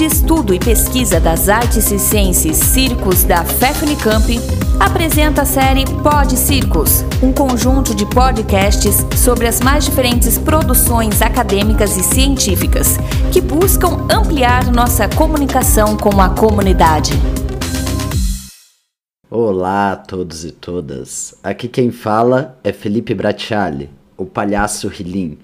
de Estudo e Pesquisa das Artes e Ciências Circos da FEFNICAMP, apresenta a série Pod Circos, um conjunto de podcasts sobre as mais diferentes produções acadêmicas e científicas que buscam ampliar nossa comunicação com a comunidade. Olá a todos e todas. Aqui quem fala é Felipe Bracciali, o palhaço Rilim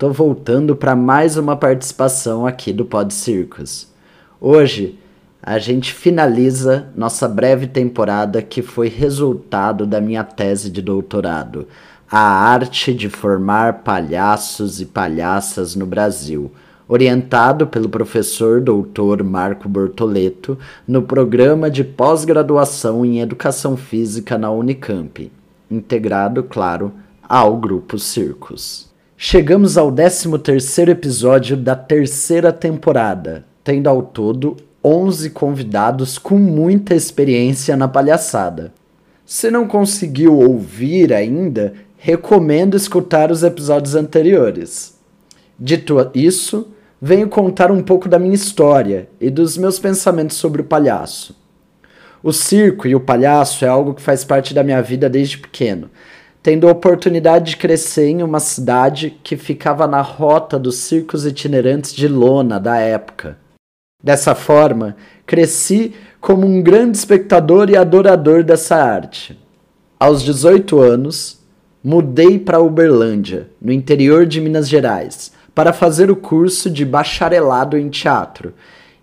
Tô voltando para mais uma participação aqui do Pod Circus. Hoje a gente finaliza nossa breve temporada que foi resultado da minha tese de doutorado, A Arte de Formar Palhaços e Palhaças no Brasil, orientado pelo professor doutor Marco Bortoleto no programa de pós-graduação em Educação Física na Unicamp, integrado, claro, ao Grupo Circus. Chegamos ao 13º episódio da terceira temporada, tendo ao todo 11 convidados com muita experiência na palhaçada. Se não conseguiu ouvir ainda, recomendo escutar os episódios anteriores. Dito isso, venho contar um pouco da minha história e dos meus pensamentos sobre o palhaço. O circo e o palhaço é algo que faz parte da minha vida desde pequeno, tendo a oportunidade de crescer em uma cidade que ficava na rota dos circos itinerantes de lona da época. Dessa forma, cresci como um grande espectador e adorador dessa arte. Aos 18 anos, mudei para Uberlândia, no interior de Minas Gerais, para fazer o curso de bacharelado em teatro.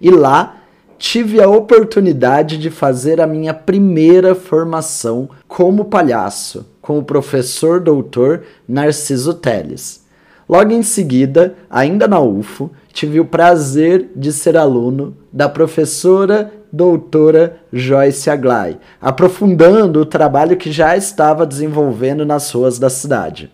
E lá tive a oportunidade de fazer a minha primeira formação como palhaço com o professor doutor Narciso Teles. Logo em seguida, ainda na UFO, tive o prazer de ser aluno da professora doutora Joyce Aglai, aprofundando o trabalho que já estava desenvolvendo nas ruas da cidade.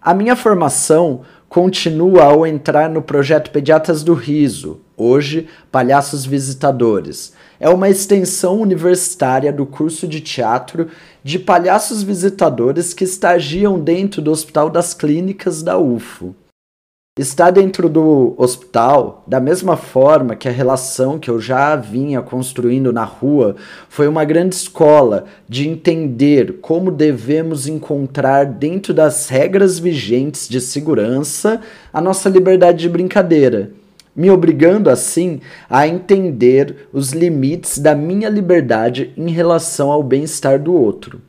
A minha formação continua ao entrar no projeto Pediatras do Riso, hoje Palhaços Visitadores, é uma extensão universitária do curso de teatro de palhaços visitadores que estagiam dentro do Hospital das Clínicas da UFO. Está dentro do hospital, da mesma forma que a relação que eu já vinha construindo na rua, foi uma grande escola de entender como devemos encontrar dentro das regras vigentes de segurança a nossa liberdade de brincadeira me obrigando assim a entender os limites da minha liberdade em relação ao bem-estar do outro.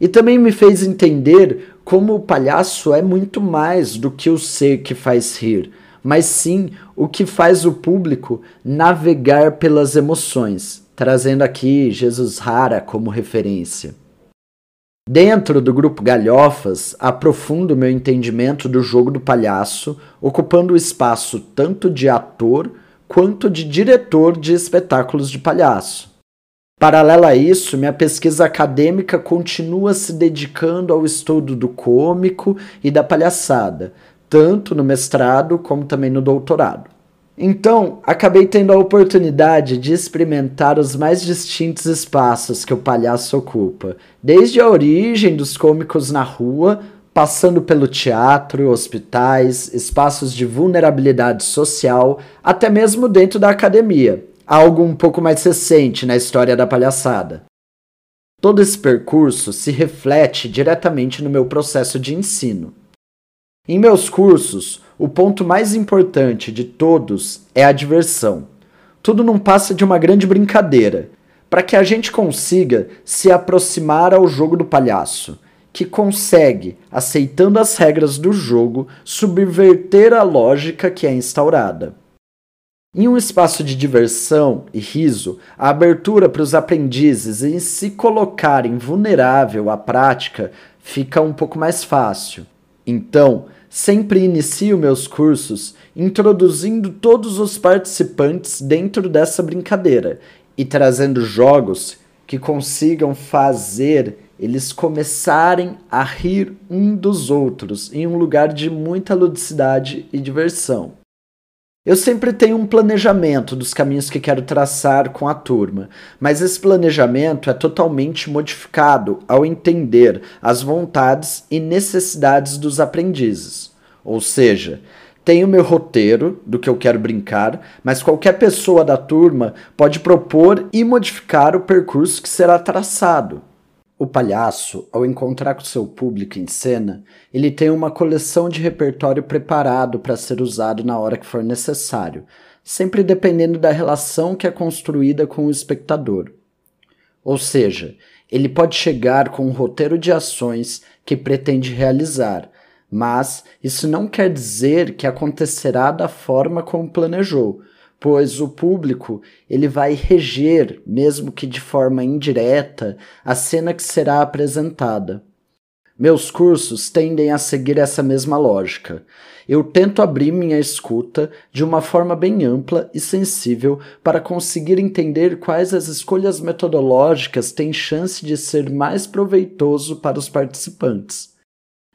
E também me fez entender como o palhaço é muito mais do que o ser que faz rir, mas sim o que faz o público navegar pelas emoções, trazendo aqui Jesus Rara como referência. Dentro do grupo Galhofas, aprofundo meu entendimento do jogo do palhaço, ocupando o espaço tanto de ator quanto de diretor de espetáculos de palhaço. Paralela a isso, minha pesquisa acadêmica continua se dedicando ao estudo do cômico e da palhaçada, tanto no mestrado como também no doutorado. Então, acabei tendo a oportunidade de experimentar os mais distintos espaços que o palhaço ocupa, desde a origem dos cômicos na rua, passando pelo teatro, hospitais, espaços de vulnerabilidade social, até mesmo dentro da academia, algo um pouco mais recente na história da palhaçada. Todo esse percurso se reflete diretamente no meu processo de ensino. Em meus cursos, o ponto mais importante de todos é a diversão. Tudo não passa de uma grande brincadeira, para que a gente consiga se aproximar ao jogo do palhaço, que consegue, aceitando as regras do jogo, subverter a lógica que é instaurada. Em um espaço de diversão e riso, a abertura para os aprendizes em se colocarem vulnerável à prática fica um pouco mais fácil. Então, sempre inicio meus cursos introduzindo todos os participantes dentro dessa brincadeira e trazendo jogos que consigam fazer eles começarem a rir um dos outros em um lugar de muita ludicidade e diversão. Eu sempre tenho um planejamento dos caminhos que quero traçar com a turma, mas esse planejamento é totalmente modificado ao entender as vontades e necessidades dos aprendizes. Ou seja, tenho meu roteiro do que eu quero brincar, mas qualquer pessoa da turma pode propor e modificar o percurso que será traçado. O palhaço, ao encontrar com seu público em cena, ele tem uma coleção de repertório preparado para ser usado na hora que for necessário, sempre dependendo da relação que é construída com o espectador. Ou seja, ele pode chegar com um roteiro de ações que pretende realizar, mas isso não quer dizer que acontecerá da forma como planejou, pois o público ele vai reger, mesmo que de forma indireta, a cena que será apresentada. Meus cursos tendem a seguir essa mesma lógica. Eu tento abrir minha escuta de uma forma bem ampla e sensível para conseguir entender quais as escolhas metodológicas têm chance de ser mais proveitoso para os participantes.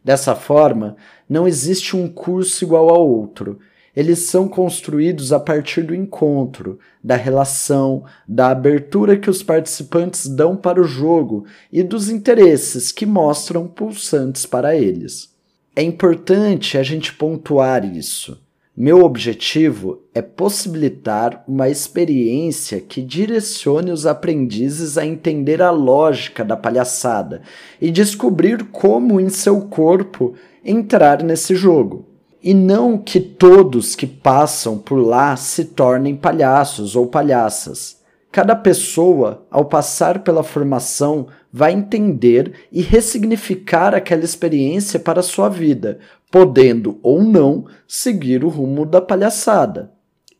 Dessa forma, não existe um curso igual ao outro, eles são construídos a partir do encontro, da relação, da abertura que os participantes dão para o jogo e dos interesses que mostram pulsantes para eles. É importante a gente pontuar isso. Meu objetivo é possibilitar uma experiência que direcione os aprendizes a entender a lógica da palhaçada e descobrir como em seu corpo entrar nesse jogo. E não que todos que passam por lá se tornem palhaços ou palhaças. Cada pessoa, ao passar pela formação, vai entender e ressignificar aquela experiência para a sua vida, podendo ou não seguir o rumo da palhaçada.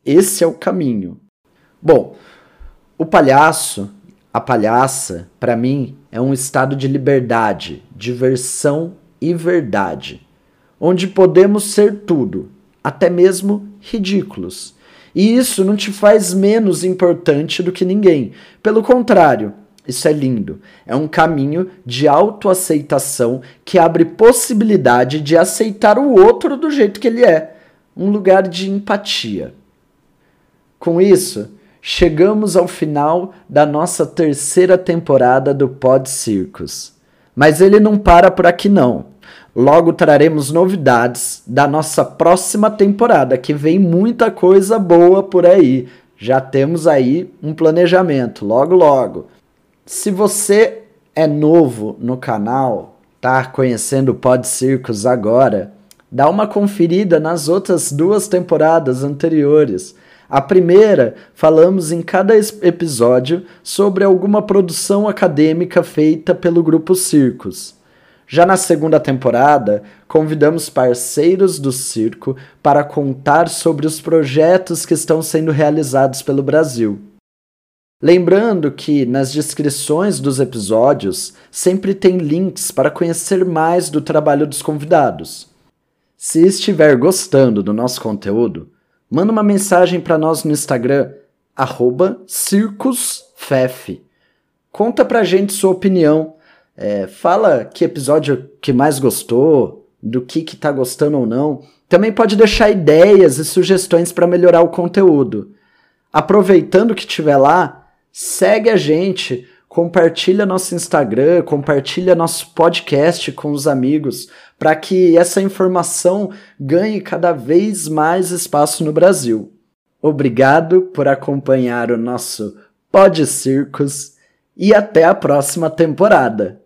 Esse é o caminho. Bom, o palhaço, a palhaça, para mim, é um estado de liberdade, diversão e verdade onde podemos ser tudo, até mesmo ridículos. E isso não te faz menos importante do que ninguém. Pelo contrário, isso é lindo. É um caminho de autoaceitação que abre possibilidade de aceitar o outro do jeito que ele é. Um lugar de empatia. Com isso, chegamos ao final da nossa terceira temporada do Pod Circus. Mas ele não para por aqui não. Logo traremos novidades da nossa próxima temporada, que vem muita coisa boa por aí. Já temos aí um planejamento, logo logo. Se você é novo no canal, tá conhecendo o Pod Circus agora, dá uma conferida nas outras duas temporadas anteriores. A primeira, falamos em cada episódio sobre alguma produção acadêmica feita pelo grupo Circus. Já na segunda temporada, convidamos parceiros do circo para contar sobre os projetos que estão sendo realizados pelo Brasil. Lembrando que nas descrições dos episódios sempre tem links para conhecer mais do trabalho dos convidados. Se estiver gostando do nosso conteúdo, manda uma mensagem para nós no Instagram, circusfef. Conta pra gente sua opinião é, fala que episódio que mais gostou, do que que tá gostando ou não. Também pode deixar ideias e sugestões para melhorar o conteúdo. Aproveitando que estiver lá, segue a gente, compartilha nosso Instagram, compartilha nosso podcast com os amigos, para que essa informação ganhe cada vez mais espaço no Brasil. Obrigado por acompanhar o nosso Pod Circus e até a próxima temporada.